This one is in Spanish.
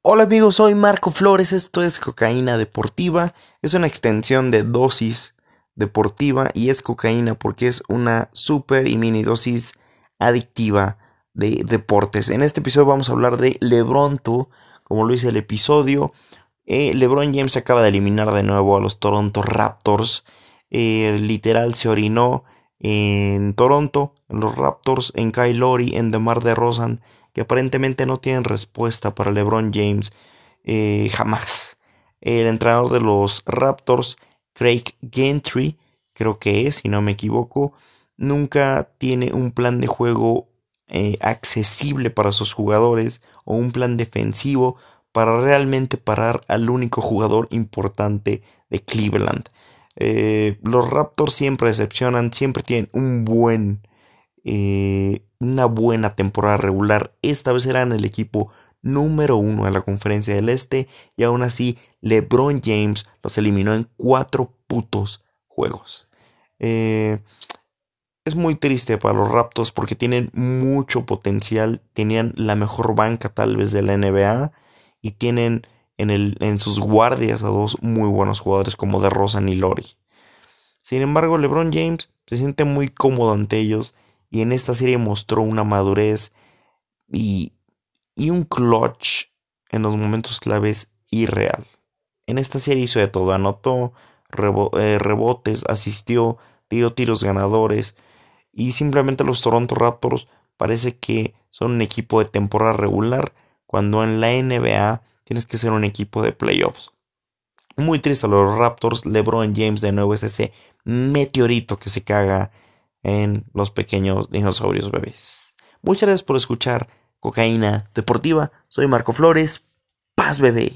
Hola amigos, soy Marco Flores, esto es Cocaína Deportiva, es una extensión de dosis deportiva y es cocaína porque es una super y mini dosis adictiva de deportes. En este episodio vamos a hablar de LeBron, como lo dice el episodio. Eh, LeBron James acaba de eliminar de nuevo a los Toronto Raptors. Eh, literal se orinó en Toronto, en los Raptors, en Kyle Lowry, en DeMar DeRozan que aparentemente no tienen respuesta para LeBron James eh, jamás. El entrenador de los Raptors, Craig Gentry, creo que es, si no me equivoco, nunca tiene un plan de juego eh, accesible para sus jugadores o un plan defensivo para realmente parar al único jugador importante de Cleveland. Eh, los Raptors siempre decepcionan, siempre tienen un buen una buena temporada regular. Esta vez eran el equipo número uno en la conferencia del Este y aún así LeBron James los eliminó en cuatro putos juegos. Eh, es muy triste para los Raptors porque tienen mucho potencial, tenían la mejor banca tal vez de la NBA y tienen en, el, en sus guardias a dos muy buenos jugadores como DeRozan y Lori. Sin embargo, LeBron James se siente muy cómodo ante ellos y en esta serie mostró una madurez y, y un clutch en los momentos claves irreal. En esta serie hizo de todo, anotó eh, rebotes, asistió, tiró tiros ganadores y simplemente los Toronto Raptors parece que son un equipo de temporada regular cuando en la NBA tienes que ser un equipo de playoffs. Muy triste los Raptors, LeBron James de nuevo es ese meteorito que se caga en los pequeños dinosaurios bebés. Muchas gracias por escuchar Cocaína Deportiva. Soy Marco Flores. Paz bebé.